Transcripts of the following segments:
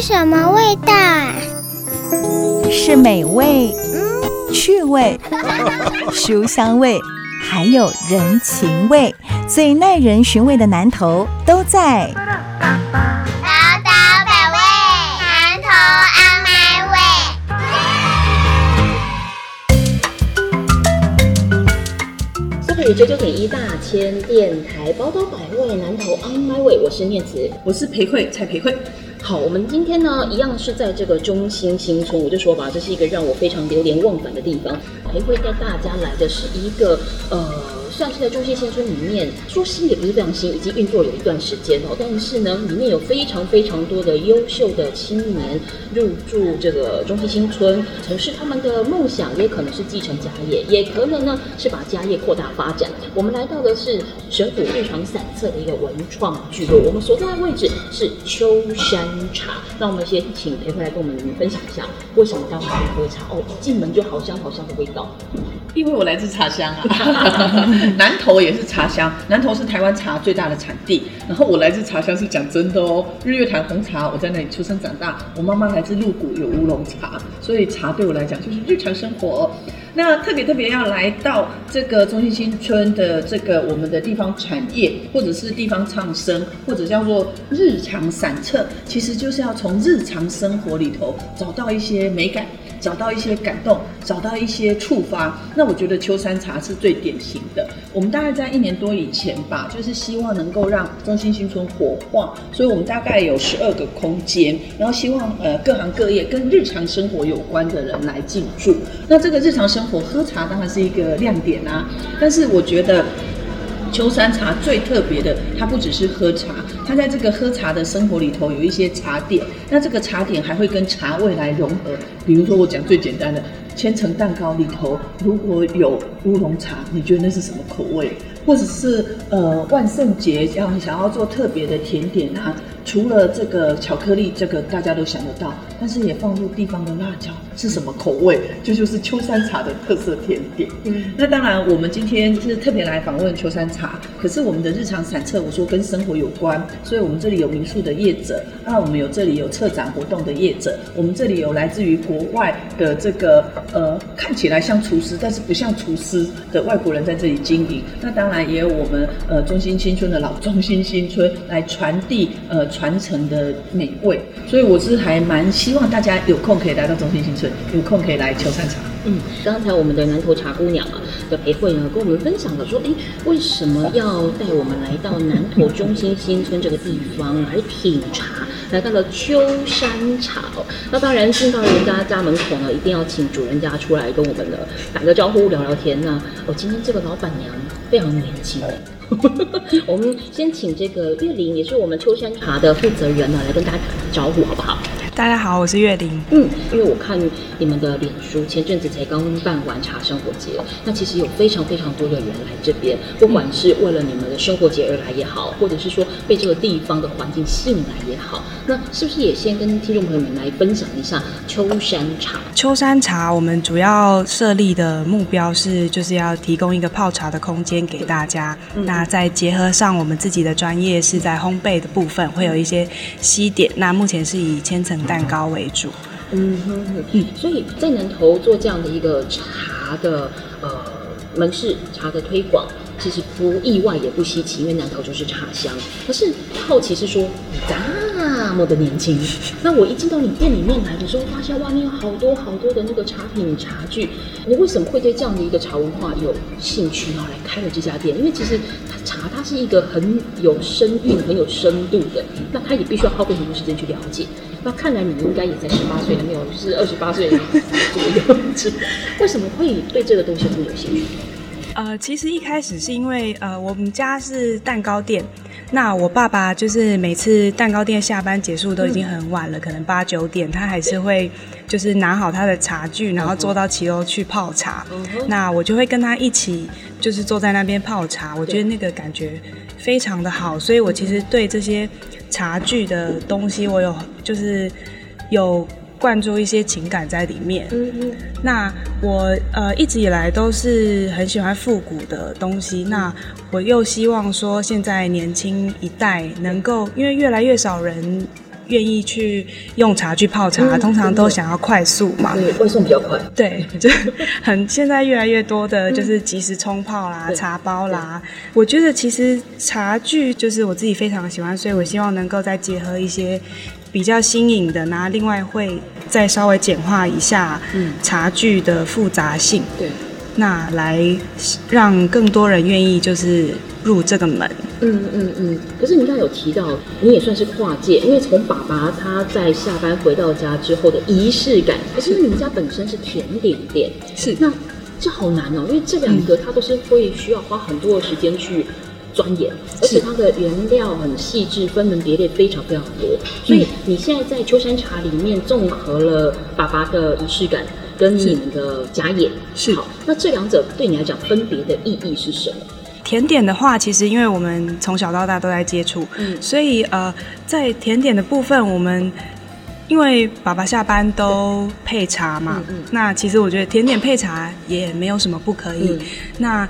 是什么味道啊？是美味、趣味、书香味，还有人情味，最耐人寻味的南头都在。宝岛百味，南投 on my way。九九点一大千电台，宝岛百味，南投 on my way，我是念慈。我是裴慧，蔡裴慧。好，我们今天呢，一样是在这个中心新村，我就说吧，这是一个让我非常流连忘返的地方。还会带大家来的是一个呃，算是在中心新村里面，说新也不是非常新，已经运作有一段时间哦。但是呢，里面有非常非常多的优秀的青年入住这个中心新村，城市他们的梦想也可能是继承家业，也可能呢是把家业扩大发展。我们来到的是神府日常散策的一个文创聚落，我们所在的位置是秋山茶。那我们先请裴慧来跟我们分享一下，为什么待会来喝茶？哦，一进门就好香好香的味道。因为我来自茶乡啊，南投也是茶乡，南投是台湾茶最大的产地。然后我来自茶乡是讲真的哦，日月潭红茶，我在那里出生长大。我妈妈来自鹿谷，有乌龙茶，所以茶对我来讲就是日常生活。那特别特别要来到这个中心新村的这个我们的地方产业，或者是地方唱生，或者叫做日常散策，其实就是要从日常生活里头找到一些美感。找到一些感动，找到一些触发，那我觉得秋山茶是最典型的。我们大概在一年多以前吧，就是希望能够让中心新村活化，所以我们大概有十二个空间，然后希望呃各行各业跟日常生活有关的人来进驻。那这个日常生活喝茶当然是一个亮点啊，但是我觉得。秋山茶最特别的，它不只是喝茶，它在这个喝茶的生活里头有一些茶点。那这个茶点还会跟茶味来融合。比如说，我讲最简单的，千层蛋糕里头如果有乌龙茶，你觉得那是什么口味？或者是呃万圣节要想要做特别的甜点啊，除了这个巧克力，这个大家都想得到，但是也放入地方的辣椒，是什么口味？这就是秋山茶的特色甜点。嗯，那当然，我们今天是特别来访问秋山茶，可是我们的日常散策，我说跟生活有关，所以我们这里有民宿的业者，那我们有这里有策展活动的业者，我们这里有来自于国外的这个呃看起来像厨师，但是不像厨师的外国人在这里经营。那当然也有我们呃中心新村的老中心新村来传递呃传承的美味，所以我是还蛮希望大家有空可以来到中心新村，有空可以来秋山茶。嗯，刚才我们的南头茶姑娘啊的裴慧呢，跟我们分享了说，哎，为什么要带我们来到南头中心新村这个地方来品茶？来到了秋山茶哦，那当然进到人家家门口呢，一定要请主人家出来跟我们的打个招呼、聊聊天呢。我今天这个老板娘非常年轻。我们先请这个月玲，也是我们秋山茶的负责人呢，来跟大家打个招呼，好不好？大家好，我是月玲。嗯，因为我看你们的脸书，前阵子才刚办完茶生活节，那其实有非常非常多的人来这边，不管是为了你们的生活节而来也好，或者是说被这个地方的环境吸引来也好，那是不是也先跟听众朋友们来分享一下秋山茶？秋山茶，我们主要设立的目标是，就是要提供一个泡茶的空间给大家。那再结合上我们自己的专业，是在烘焙的部分会有一些西点。那目前是以千层蛋糕为主。嗯哼哼，嗯，所以在南投做这样的一个茶的呃门市茶的推广，其实不意外也不稀奇，因为南投就是茶乡。可是好奇是说，你这么的年轻，那我一进到你店里面来的时候，发现外面有好多好多的那个茶品茶具，你为什么会对这样的一个茶文化有兴趣，然后来开了这家店？因为其实它茶它是一个很有深韵、很有深度的，那它也必须要耗费很多时间去了解。那看来你应该也在十八岁，没有，就是二十八岁左右。为什么会对这个东西这么有兴趣？呃，其实一开始是因为呃，我们家是蛋糕店，那我爸爸就是每次蛋糕店下班结束都已经很晚了，可能八九点，他还是会就是拿好他的茶具，然后坐到骑楼去泡茶。那我就会跟他一起，就是坐在那边泡茶，我觉得那个感觉非常的好，所以我其实对这些茶具的东西，我有就是有。灌注一些情感在里面。嗯嗯。那我呃一直以来都是很喜欢复古的东西。那我又希望说，现在年轻一代能够，因为越来越少人愿意去用茶去泡茶，通常都想要快速嘛。对，外送比较快。对，就很现在越来越多的就是即时冲泡啦、对茶包啦。我觉得其实茶具就是我自己非常喜欢，所以我希望能够再结合一些比较新颖的，然后另外会再稍微简化一下嗯茶具的复杂性，对，那来让更多人愿意就是入这个门。嗯嗯嗯。可是你刚才有提到，你也算是跨界，因为从爸爸他在下班回到家之后的仪式感，可是你们家本身是甜点店，是那这好难哦，因为这两个它都是会需要花很多的时间去钻研，而且它的原料很细致，分门别类非常非常多。所以你现在在秋山茶里面综合了爸爸的仪式感跟你们的家宴，是好。那这两者对你来讲分别的意义是什么？甜点的话，其实因为我们从小到大都在接触，嗯所以呃，在甜点的部分，我们因为爸爸下班都配茶嘛，嗯嗯那其实我觉得甜点配茶也没有什么不可以。嗯那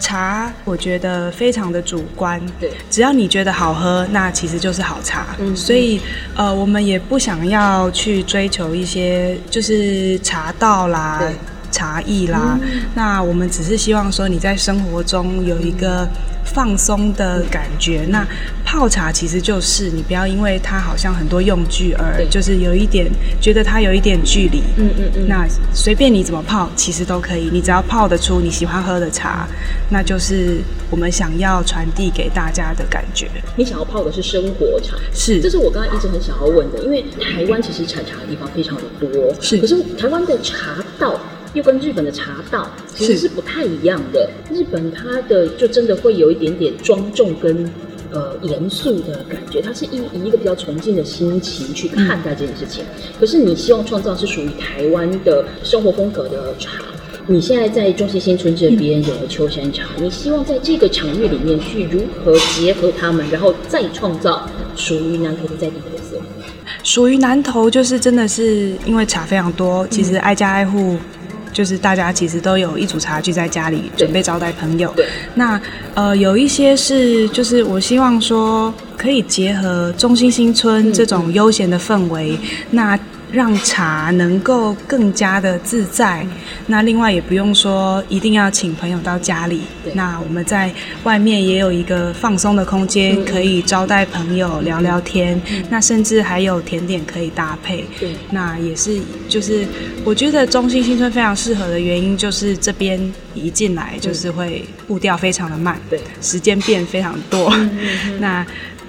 茶我觉得非常的主观，对只要你觉得好喝，那其实就是好茶。嗯所以呃，我们也不想要去追求一些就是茶道啦对。茶艺啦，那我们只是希望说你在生活中有一个放松的感觉。那泡茶其实就是你不要因为它好像很多用具而就是有一点觉得它有一点距离。嗯嗯嗯那随便你怎么泡，其实都可以。你只要泡得出你喜欢喝的茶，那就是我们想要传递给大家的感觉。你想要泡的是生活茶，是这是我刚刚一直很想要问的，因为台湾其实产茶的地方非常的多，是可是台湾的茶道又跟日本的茶道其实是是不太一样的。日本它的就真的会有一点点庄重跟。呃，严肃的感觉，它是以以一个比较崇敬的心情去看待这件事情。可是你希望创造是属于台湾的生活风格的茶，你现在在中西新村这边有了秋山茶，你希望在这个场域里面去如何结合他们，然后再创造属于南投的在地特色。属于南投，就是真的是因为茶非常多，其实挨家挨户。就是大家其实都有一组茶具在家里准备招待朋友。对，那呃有一些是就是我希望说可以结合中心新村这种悠闲的氛围，那让茶能够更加的自在。那另外也不用说一定要请朋友到家里，那我们在外面也有一个放松的空间，嗯可以招待朋友聊聊天。那甚至还有甜点可以搭配。对那也是就是我觉得中心新村非常适合的原因，就是这边一进来就是会步调非常的慢，对时间变非常多。那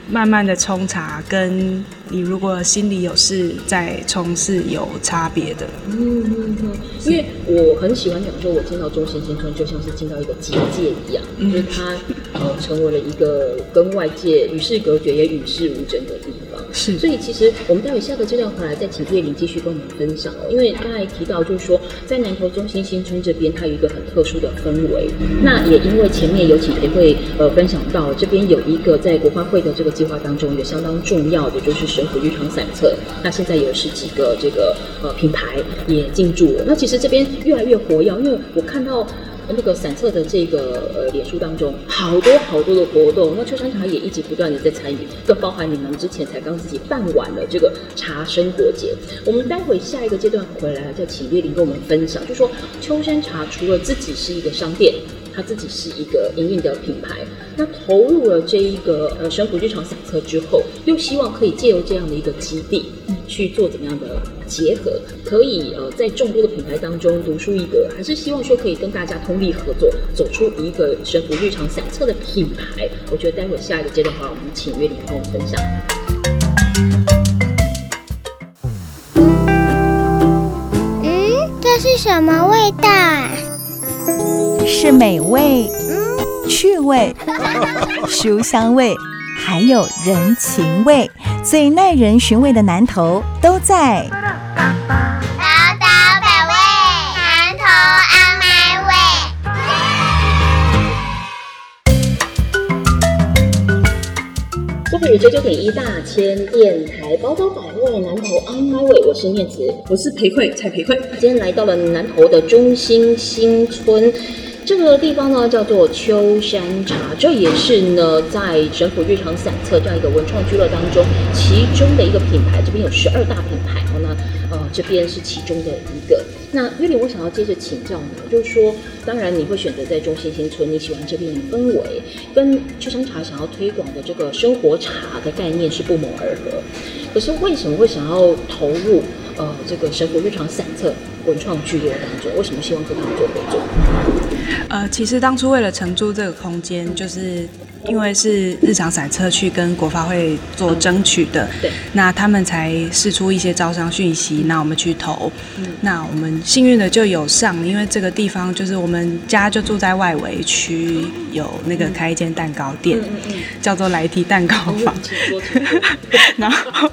慢慢的冲茶，跟你如果心里有事在冲是有差别的。嗯嗯嗯，因为我很喜欢讲说，我进到中心新村就像是进到一个结界一样，嗯就是它呃成为了一个跟外界与世隔绝也与世无争的地方。是所以其实我们待会下个阶段回来再请叶玲继续跟我们分享哦，因为刚才提到就是说，在南投中心新村这边，它有一个很特殊的氛围。那也因为前面有请培慧呃分享到，这边有一个在国花会的这个计划当中有相当重要的就是神虎日常散策，那现在有十几个这个呃品牌也进驻了。那其实这边越来越活跃，因为我看到。那个散策的这个呃脸书当中，好多好多的活动，那秋山茶也一直不断的在参与，更包含你们之前才刚自己办完的这个茶生活节。我们待会下一个阶段回来，再请月玲跟我们分享，就说秋山茶除了自己是一个商店。它自己是一个营运的品牌，那投入了这一个呃生活日常散策之后，又希望可以借由这样的一个基地，去做怎么样的结合，可以呃在众多的品牌当中独树一格，还是希望说可以跟大家通力合作，走出一个生活日常散策的品牌。我觉得待会下一个阶段的话，我们请月玲跟我们分享。嗯，这是什么味道啊？是美味、趣味、书香味，还有人情味，最耐人寻味的南头都在。宝岛百味，南投 on my way。这里是九九点一大千电台宝岛百味南投 On My Way，我是念慈。我是裴慧蔡裴慧，今天来到了南投的中心新村，这个地方呢叫做秋山茶，这也是呢在神府日常散策这样一个文创俱乐当中其中的一个品牌。这边有十二大品牌好，那呃这边是其中的一个。那月玲，我想要接着请教你，就是说，当然你会选择在中心新村，你喜欢这边的氛围，跟秋山茶想要推广的这个生活茶的概念是不谋而合。可是为什么会想要投入呃这个神府日常散策文创聚落当中？为什么希望跟他们做合作？呃，其实当初为了承租这个空间，就是因为是日常散车去跟国发会做争取的，对，那他们才试出一些招商讯息，那我们去投，那我们幸运的就有上，因为这个地方就是我们家就住在外围区，有那个开一间蛋糕店，叫做来提蛋糕坊，然后，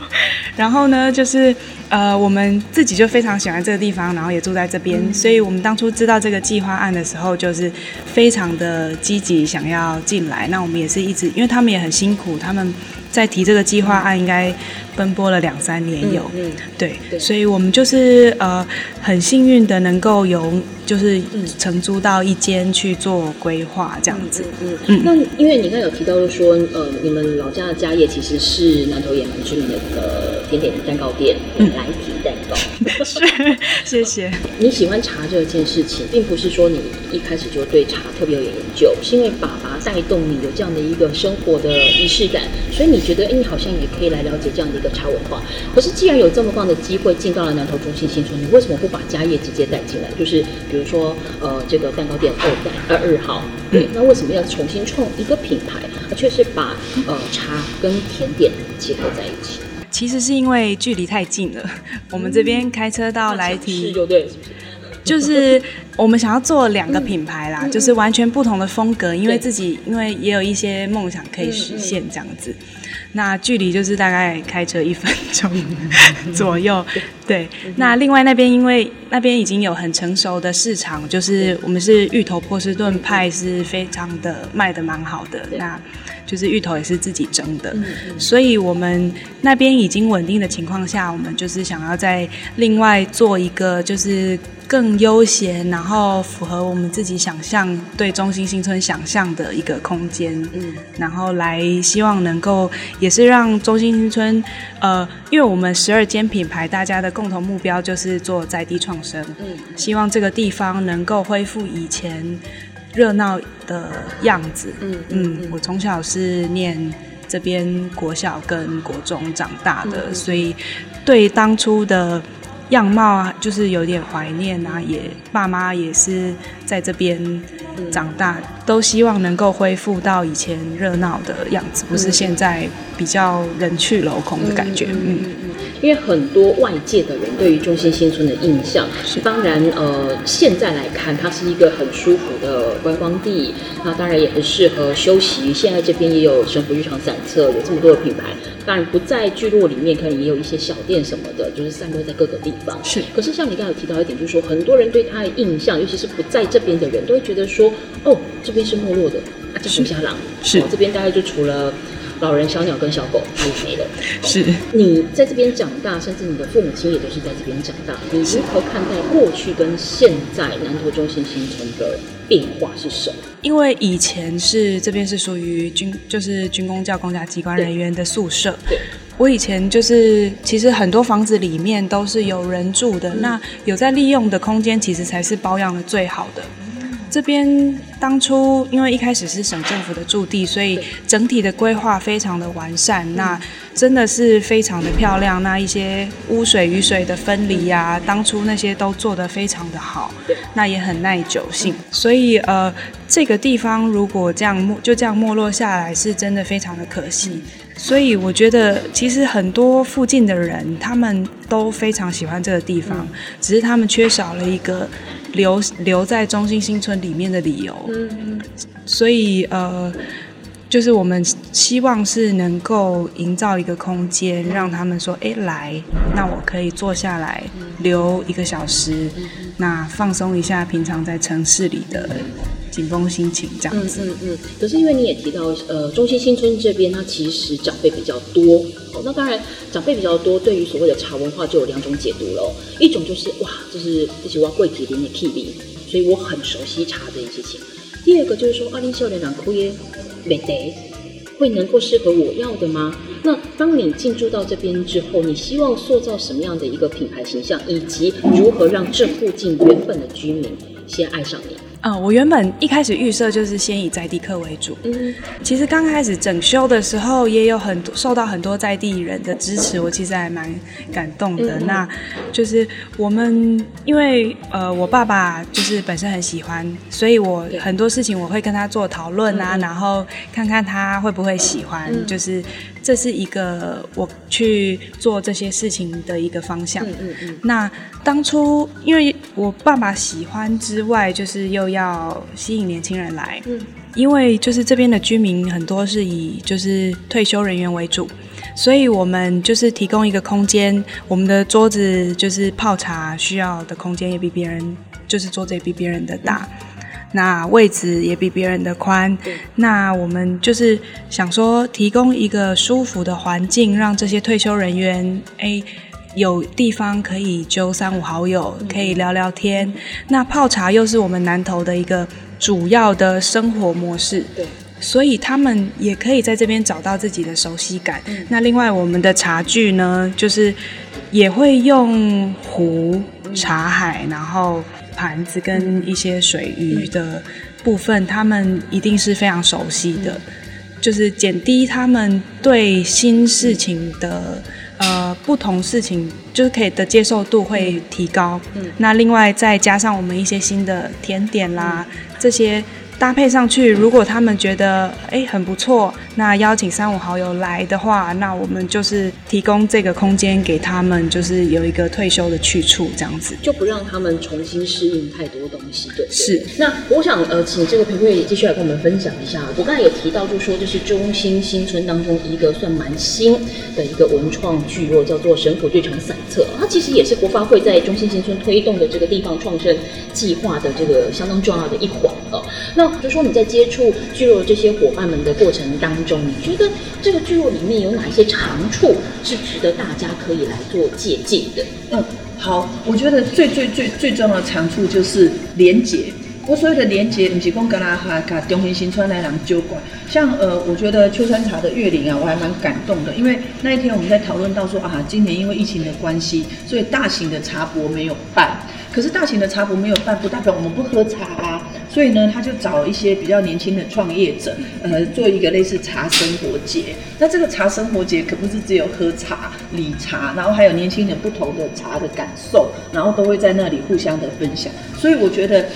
然后呢，就是呃，我们自己就非常喜欢这个地方，然后也住在这边，所以我们当初知道这个计划案的时候，就是非常的积极想要进来。那我们也是一直，因为他们也很辛苦，他们在提这个计划案应该奔波了两三年有，嗯，对，所以我们就是呃很幸运的能够有就是承租到一间去做规划这样子。嗯嗯。那因为你刚才有提到说，呃，你们老家的家业其实是南投也蛮知名的一个甜点蛋糕店，来提蛋糕。是，谢谢。你喜欢茶这件事情，并不是说你一开始就对茶特别有研究，是因为爸爸带动你有这样的一个生活的仪式感，所以你觉得，哎，你好像也可以来了解这样的一个茶文化。可是既然有这么棒的机会进到了南投中心新村，你为什么不把家业直接带进来？就是比如说，呃，这个蛋糕店二代二二号，对，那为什么要重新创一个品牌，而却是把呃茶跟甜点结合在一起？其实是因为距离太近了，我们这边开车到来提，就对，就是我们想要做两个品牌啦，就是完全不同的风格，因为自己因为也有一些梦想可以实现这样子。那距离就是大概开车一分钟左右，对。那另外那边因为那边已经有很成熟的市场，就是我们是芋头波士顿派是非常的卖的蛮好的，那就是芋头也是自己蒸的，所以我们那边已经稳定的情况下，我们就是想要在另外做一个就是更悠闲，然后符合我们自己想象对中心新村想象的一个空间，嗯，然后来希望能够。也是让中心新村，呃，因为我们十二间品牌，大家的共同目标就是做在地创生，嗯，希望这个地方能够恢复以前热闹的样子，嗯嗯，我从小是念这边国小跟国中长大的，所以对当初的。样貌啊，就是有点怀念啊，也爸妈也是在这边长大，都希望能够恢复到以前热闹的样子，不是现在比较人去楼空的感觉。嗯嗯嗯。因为很多外界的人对于中心新村的印象，是当然呃，现在来看它是一个很舒服的观光地，那当然也很适合休息。现在这边也有神府日常散策，有这么多的品牌。当然不在聚落里面，可能也有一些小店什么的，就是散落在各个地方。是，可是像你刚才有提到一点，就是说很多人对它的印象，尤其是不在这边的人，都会觉得说，哦，这边是没落的，啊，这是下狼，是，这边大概就除了老人、小鸟跟小狗，它也没了。是，你在这边长大，甚至你的父母亲也都是在这边长大，你如何看待过去跟现在南投中心形成的？变化是什么？因为以前是这边是属于军，就是军工教公家机关人员的宿舍。对，我以前就是其实很多房子里面都是有人住的，那有在利用的空间，其实才是保养的最好的。这边当初因为一开始是省政府的驻地，所以整体的规划非常的完善，那真的是非常的漂亮。那一些污水雨水的分离啊，当初那些都做得非常的好，那也很耐久性。所以呃，这个地方如果这样就这样没落下来，是真的非常的可惜。所以我觉得其实很多附近的人他们都非常喜欢这个地方，只是他们缺少了一个。留留在中心新村里面的理由，嗯，所以呃，就是我们希望是能够营造一个空间，让他们说，哎，来，那我可以坐下来留一个小时，那放松一下平常在城市里的。紧绷心情这样子，嗯嗯嗯。可是因为你也提到，呃，中心新村这边，它其实长辈比较多。哦，那当然长辈比较多，对于所谓的茶文化就有两种解读喽。一种就是哇，就是这些哇贵体林的 K V，所以我很熟悉茶这件事情。第二个就是说，二零秀莲长枯叶美得会能够适合我要的吗？那当你进驻到这边之后，你希望塑造什么样的一个品牌形象，以及如何让这附近原本的居民先爱上你？嗯，我原本一开始预设就是先以在地客为主。嗯，其实刚开始整修的时候，也有很多受到很多在地人的支持，我其实还蛮感动的。嗯那就是我们因为呃，我爸爸就是本身很喜欢，所以我很多事情我会跟他做讨论啊，然后看看他会不会喜欢，嗯就是这是一个我去做这些事情的一个方向。嗯嗯嗯，那当初因为我爸爸喜欢之外，就是又要吸引年轻人来，嗯因为就是这边的居民很多是以就是退休人员为主，所以我们就是提供一个空间，我们的桌子就是泡茶需要的空间也比别人就是桌子也比别人的大。那位置也比别人的宽，那我们就是想说提供一个舒服的环境，让这些退休人员诶有地方可以揪三五好友，可以聊聊天。那泡茶又是我们南投的一个主要的生活模式，对，所以他们也可以在这边找到自己的熟悉感。嗯那另外我们的茶具呢，就是也会用壶、茶海，然后盘子跟一些水鱼的部分，他们一定是非常熟悉的。就是减低他们对新事情的呃不同事情，就是可以的接受度会提高。嗯那另外再加上我们一些新的甜点啦，这些搭配上去，如果他们觉得哎很不错，那邀请三五好友来的话，那我们就是提供这个空间给他们，就是有一个退休的去处这样子。就不让他们重新适应太多东西，对。是。那我想呃，请这个裴慧继续来跟我们分享一下。我刚才有提到，就说这是中心新村当中一个算蛮新的一个文创聚落，叫做神府剧场散策。它其实也是国发会在中心新村推动的这个地方创生计划的这个相当重要的一环哦。那就说你在接触聚落这些伙伴们的过程当中，你觉得这个聚落里面有哪些长处是值得大家可以来做借鉴的？嗯，好，我觉得最最最最重要的长处就是连结。我所谓的连结，不是讲跟他哈跟中心新川来人酒馆，像呃，我觉得秋山茶的月龄啊，我还蛮感动的，因为那一天我们在讨论到说啊，今年因为疫情的关系，所以大型的茶博没有办。可是大型的茶博没有办，不代表我们不喝茶啊。所以呢，他就找一些比较年轻的创业者，呃，做一个类似茶生活节。那这个茶生活节可不是只有喝茶、理茶，然后还有年轻人不同的茶的感受，然后都会在那里互相的分享。所以我觉得，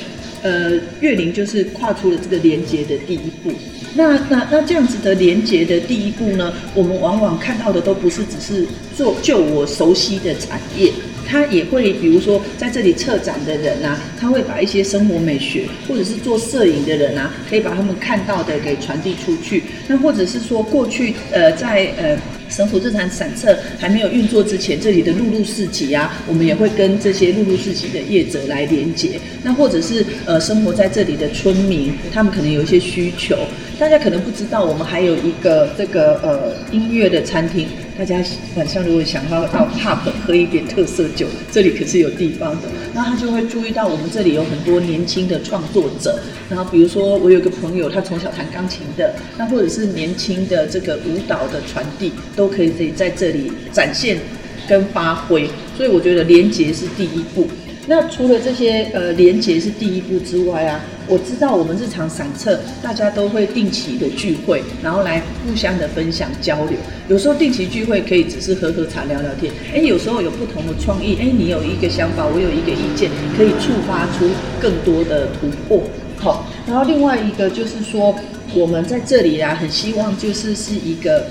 呃，月龄就是跨出了这个连接的第一步。那那那这样子的连接的第一步呢，我们往往看到的都不是只是做就我熟悉的产业。他也会，比如说在这里策展的人啊，他会把一些生活美学，或者是做摄影的人啊，可以把他们看到的给传递出去。那或者是说，过去呃在呃神府这场散策还没有运作之前，这里的陆路市集啊，我们也会跟这些陆路市集的业者来连接。那或者是呃生活在这里的村民，他们可能有一些需求，大家可能不知道，我们还有一个这个呃音乐的餐厅。大家晚上如果想要到 pub 喝一点特色酒，这里可是有地方的。那他就会注意到我们这里有很多年轻的创作者。然后比如说我有个朋友，他从小弹钢琴的，那或者是年轻的这个舞蹈的传递，都可以在这里展现跟发挥。所以我觉得连结是第一步。那除了这些呃连接是第一步之外啊，我知道我们日常散策，大家都会定期的聚会，然后来互相的分享交流。有时候定期聚会可以只是喝喝茶聊聊天，哎，有时候有不同的创意，哎，你有一个想法，我有一个意见，可以触发出更多的突破。好，然后另外一个就是说，我们在这里啊，很希望就是是一个。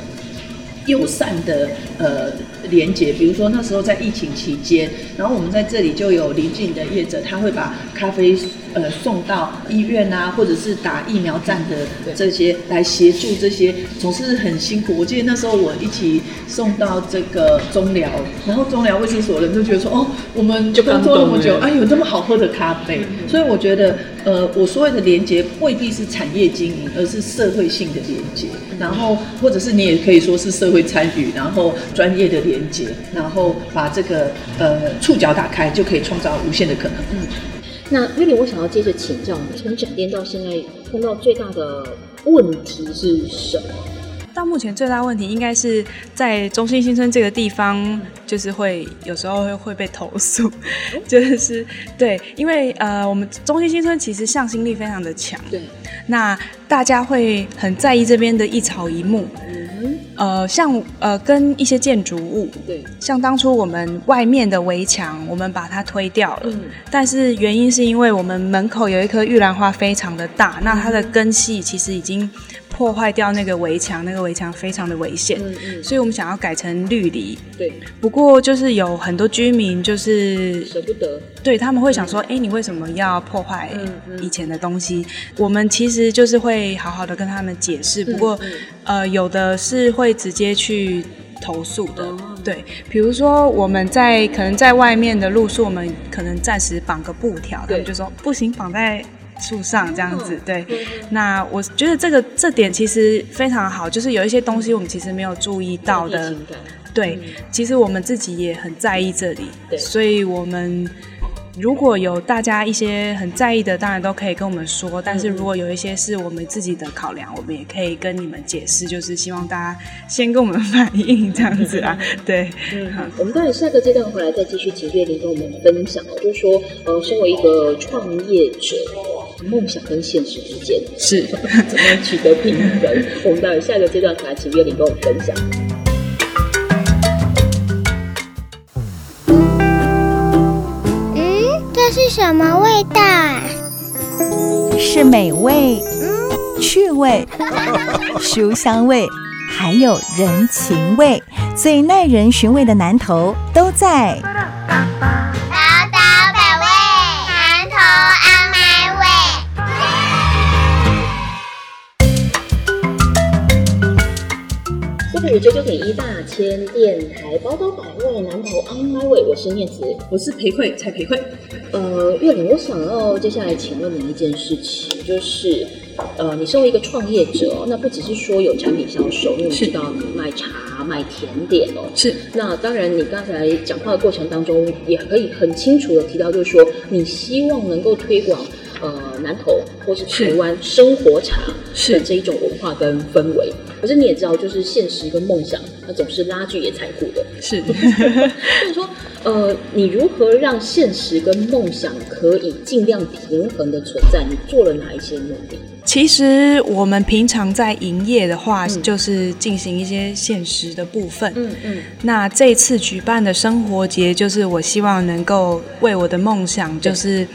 友善的呃连接，比如说那时候在疫情期间，然后我们在这里就有邻近的业者，他会把咖啡呃送到医院啊，或者是打疫苗站的这些来协助这些，总是很辛苦。我记得那时候我一起送到这个中寮，然后中寮卫生所的人都觉得说，哦，我们就工作那么久，哎，有这么好喝的咖啡，所以我觉得呃，我所谓的连接未必是产业经营，而是社会性的连接，然后或者是你也可以说是社会。会参与，然后专业的连连接，然后把这个呃触角打开，就可以创造无限的可能。嗯。那月玲，我想要接着请教你，从展店到现在碰到最大的问题是什么？到目前最大问题应该是在中心新村这个地方，就是会有时候会会被投诉，就是对，因为呃，我们中心新村其实向心力非常的强，对，那大家会很在意这边的一草一木，嗯，呃，像呃跟一些建筑物，对，像当初我们外面的围墙，我们把它推掉了，嗯。但是原因是因为我们门口有一棵玉兰花非常的大，那它的根系其实已经破坏掉那个围墙，那个围墙非常的危险，嗯嗯，所以我们想要改成绿篱。对，不过就是有很多居民就是舍不得，对他们会想说，哎、你为什么要破坏以前的东西？我们其实就是会好好的跟他们解释，不过、嗯。呃，有的是会直接去投诉的。哦。对，比如说我们在可能在外面的路树，我们可能暂时绑个布条，他们就说不行，绑在树上这样子。哦对，嗯那我觉得这个这点其实非常好，就是有一些东西我们其实没有注意到的对，其实我们自己也很在意这里，对。所以我们如果有大家一些很在意的，当然都可以跟我们说。但是如果有一些是我们自己的考量，我们也可以跟你们解释，就是希望大家先跟我们反映这样子啊。对，嗯，好。我们当然下个阶段回来再继续请月玲跟我们分享哦，就是说，呃，身为一个创业者，梦想跟现实之间是。怎么样取得平衡？我们待会下个阶段回来请月玲跟我们分享。嗯，这是什么味道啊？是美味、趣味、书香味，还有人情味，最耐人寻味的南头都在。是九九点一大千电台宝岛百味南投 on my way，我是念慈。我是裴慧，蔡裴慧。呃，月玲，我想要接下来请问你一件事情，就是呃，你身为一个创业者哦，那不只是说有产品销售，因为我们知道你卖茶、卖甜点哦。是那当然，你刚才讲话的过程当中，也可以很清楚的提到，就是说你希望能够推广呃南投或是台湾生活茶的是这一种文化跟氛围。可是你也知道，就是现实跟梦想，它总是拉锯也残酷的。是。所以说，呃，你如何让现实跟梦想可以尽量平衡的存在？你做了哪一些努力？其实我们平常在营业的话，嗯就是进行一些现实的部分。嗯嗯，那这一次举办的生活节，就是我希望能够为我的梦想，就是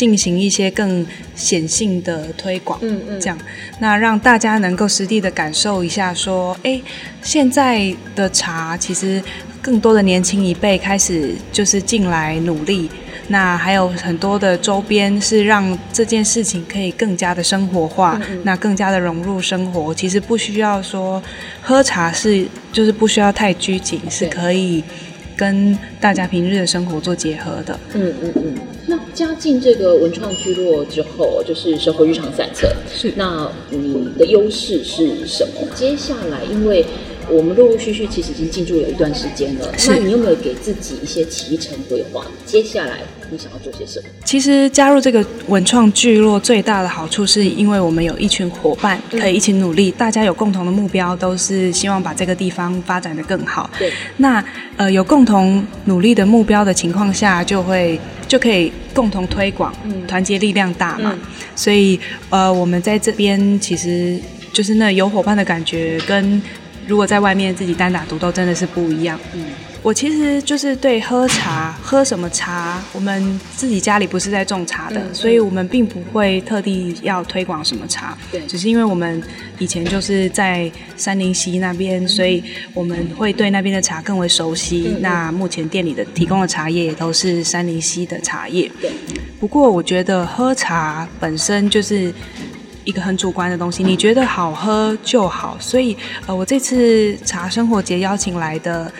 进行一些更显性的推广。嗯嗯这样，那让大家能够实地的感受一下，说，哎，现在的茶其实更多的年轻一辈开始就是进来努力。那还有很多的周边是让这件事情可以更加的生活化，嗯嗯那更加的融入生活。其实不需要说喝茶是，就是不需要太拘谨，是可以跟大家平日的生活做结合的。嗯嗯嗯。那加进这个文创聚落之后，就是生活日常散策。是那你的优势是什么？接下来，因为我们陆陆续续其实已经进驻了一段时间了，是那你有没有给自己一些提成规划？接下来你想要做些什么？其实加入这个文创聚落最大的好处，是因为我们有一群伙伴可以一起努力，大家有共同的目标，都是希望把这个地方发展的更好。对，那呃有共同努力的目标的情况下，就会就可以共同推广，嗯团结力量大嘛。嗯所以呃我们在这边其实就是那有伙伴的感觉，跟如果在外面自己单打独斗真的是不一样。嗯，我其实就是对喝茶，喝什么茶，我们自己家里不是在种茶的，嗯所以我们并不会特地要推广什么茶。对只是因为我们以前就是在三林溪那边，所以我们会对那边的茶更为熟悉。那目前店里的提供的茶叶也都是三林溪的茶叶。对，不过我觉得喝茶本身就是一个很主观的东西，你觉得好喝就好。所以呃，我这次茶生活节邀请来的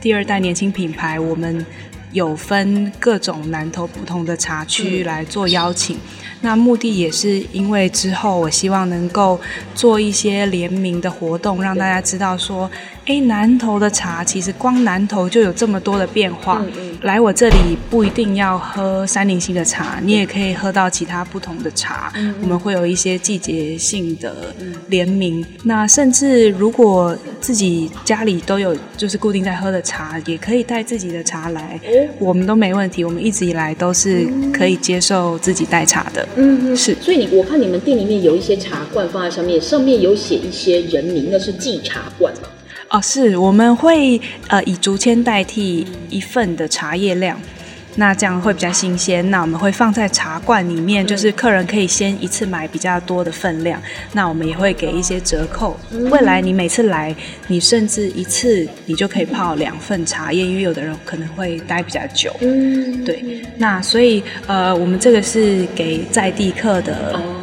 第二代年轻品牌，我们有分各种南投不同的茶区来做邀请。那目的也是因为之后我希望能够做一些联名的活动，让大家知道说，哎，哎，南投的茶其实光南投就有这么多的变化。嗯嗯来我这里不一定要喝山林溪的茶，你也可以喝到其他不同的茶。嗯我们会有一些季节性的联名，那甚至如果自己家里都有就是固定在喝的茶，也可以带自己的茶来，哦我们都没问题。我们一直以来都是可以接受自己带茶的。嗯嗯，是所以你我看你们店里面有一些茶罐放在上面，上面有写一些人名，那是寄茶罐嘛？哦，是我们会呃以竹签代替一份的茶叶量，那这样会比较新鲜。那我们会放在茶罐里面，就是客人可以先一次买比较多的分量，那我们也会给一些折扣。未来你每次来，你甚至一次你就可以泡两份茶叶，因为有的人可能会待比较久。嗯，对，那所以呃，我们这个是给在地客的，哦，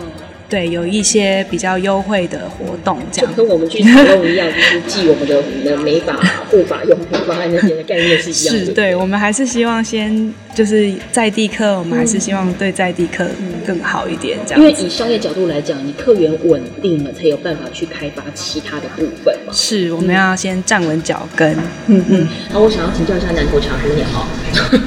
对，有一些比较优惠的活动这样。就跟我们去使用一样，就是寄我们的我们的美发护发用品放在那边的概念是一样的。是对，我们还是希望先就是在地客，我们还是希望对在地客更好一点，这样因为。以商业角度来讲，你客源稳定了，才有办法去开发其他的部分嘛。是，我们要先站稳脚跟。嗯嗯，然后我想要请教一下南投茶姑娘哈，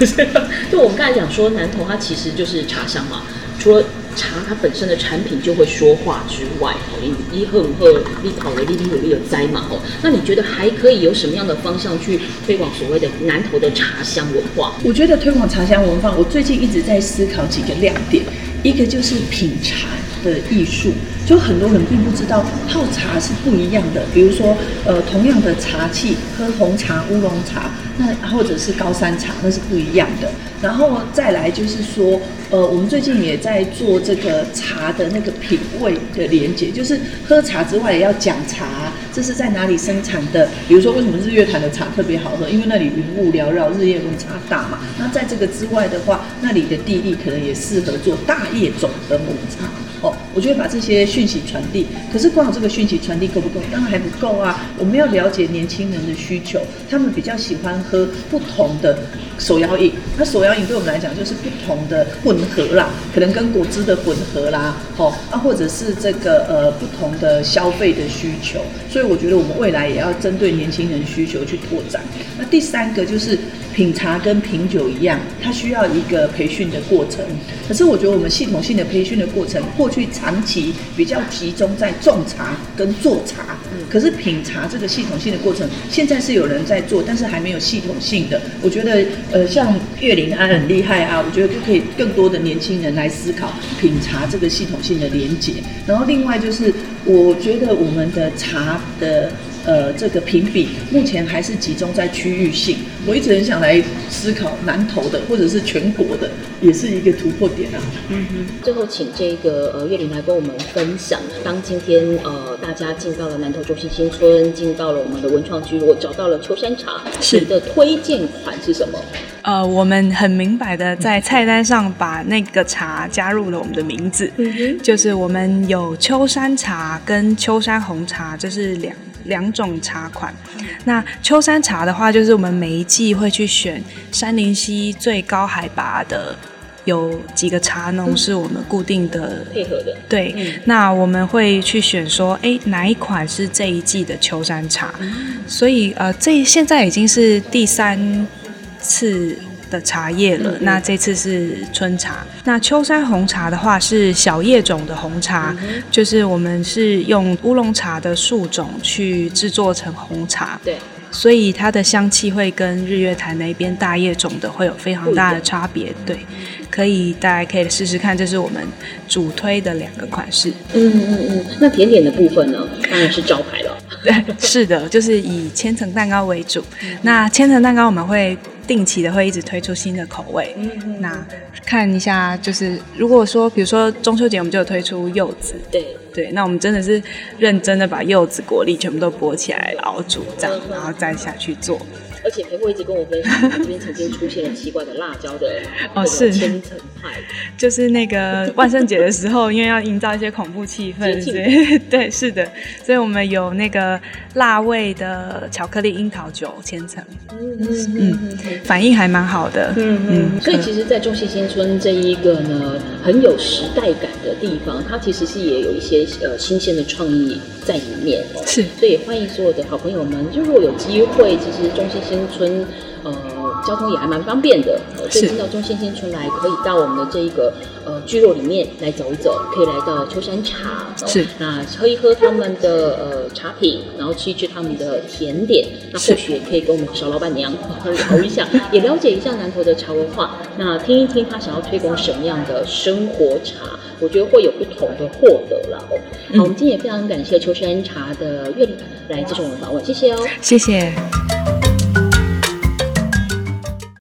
就我们刚才讲说南投它其实就是茶乡嘛，除了茶它本身的产品就会说话之外，哦，你你喝不喝，你跑了，你你有有栽嘛哦，那你觉得还可以有什么样的方向去推广所谓的南投的茶香文化？我觉得推广茶香文化，我最近一直在思考几个亮点，一个就是品茶的艺术，就很多人并不知道泡茶是不一样的。比如说，呃，同样的茶器，喝红茶、乌龙茶，那或者是高山茶，那是不一样的。然后再来就是说，呃，我们最近也在做这个茶的那个品味的连接，就是喝茶之外也要讲茶，这是在哪里生产的？比如说，为什么日月潭的茶特别好喝？因为那里云雾缭绕，日夜温差大嘛。那在这个之外的话，那里的地利可能也适合做大叶种的抹茶。哦，我觉得把这些讯息传递，可是光有这个讯息传递够不够？当然还不够啊！我们要了解年轻人的需求，他们比较喜欢喝不同的手摇饮。那手摇饮对我们来讲就是不同的混合啦，可能跟果汁的混合啦，哦，啊，或者是这个呃不同的消费的需求。所以我觉得我们未来也要针对年轻人需求去拓展。那第三个就是品茶跟品酒一样，它需要一个培训的过程。可是我觉得我们系统性的培训的过程，过去长期比较集中在种茶跟做茶，可是品茶这个系统性的过程，现在是有人在做，但是还没有系统性的。我觉得呃，像岳林安很厉害啊，我觉得就可以更多的年轻人来思考品茶这个系统性的连结。然后另外就是，我觉得我们的茶的。呃，这个评比目前还是集中在区域性。我一直很想来思考南投的，或者是全国的，也是一个突破点啊。最后，请这个呃岳林来跟我们分享，当今天呃大家进到了南投中心新村，进到了我们的文创居，我找到了秋山茶，是你的推荐款是什么？呃，我们很明白的在菜单上把那个茶加入了我们的名字，就是我们有秋山茶跟秋山红茶，这是两两种茶款。那秋山茶的话，就是我们每一季会去选山林溪最高海拔的。有几个茶农是我们固定的配合的，对，嗯那我们会去选说，哎，哪一款是这一季的秋山茶？所以呃，这现在已经是第三次的茶叶了。那这次是春茶。那秋山红茶的话是小叶种的红茶，就是我们是用乌龙茶的树种去制作成红茶。对，所以它的香气会跟日月潭那边大叶种的会有非常大的差别。对，可以大家可以试试看，这是我们主推的两个款式。嗯嗯嗯。那甜点的部分呢，当然是招牌了。对，是的，就是以千层蛋糕为主。那千层蛋糕我们会定期的会一直推出新的口味。那看一下，就是如果说，比如说中秋节我们就有推出柚子，对，对，那我们真的是认真的把柚子果粒全部都剥起来熬煮，这样，然后再下去做。而且培慧一直跟我分享，他这边曾经出现了奇怪的辣椒的哦是千层派，就是那个万圣节的时候，因为要营造一些恐怖气氛，对，是的，所以我们有那个辣味的巧克力樱桃酒千层，嗯嗯反应还蛮好的。嗯嗯。所以其实，在中西新村这一个呢很有时代感的地方，它其实是也有一些些呃新鲜的创意在里面哦。是所以欢迎所有的好朋友们，就如果有机会，其实中心新村呃交通也还蛮方便的，呃所以进到中心新村来，可以到我们的这一个呃聚落里面来走一走，可以来到秋山茶，哦是那喝一喝他们的呃茶品，然后吃一吃他们的甜点，那或许也可以跟我们小老板娘 聊一下，也了解一下南投的茶文化，那听一听他想要推广什么样的生活茶，我觉得会有不同的获得了哦。好，我们今天也非常感谢秋山茶的岳理来接受我们访问，谢谢哦。谢谢。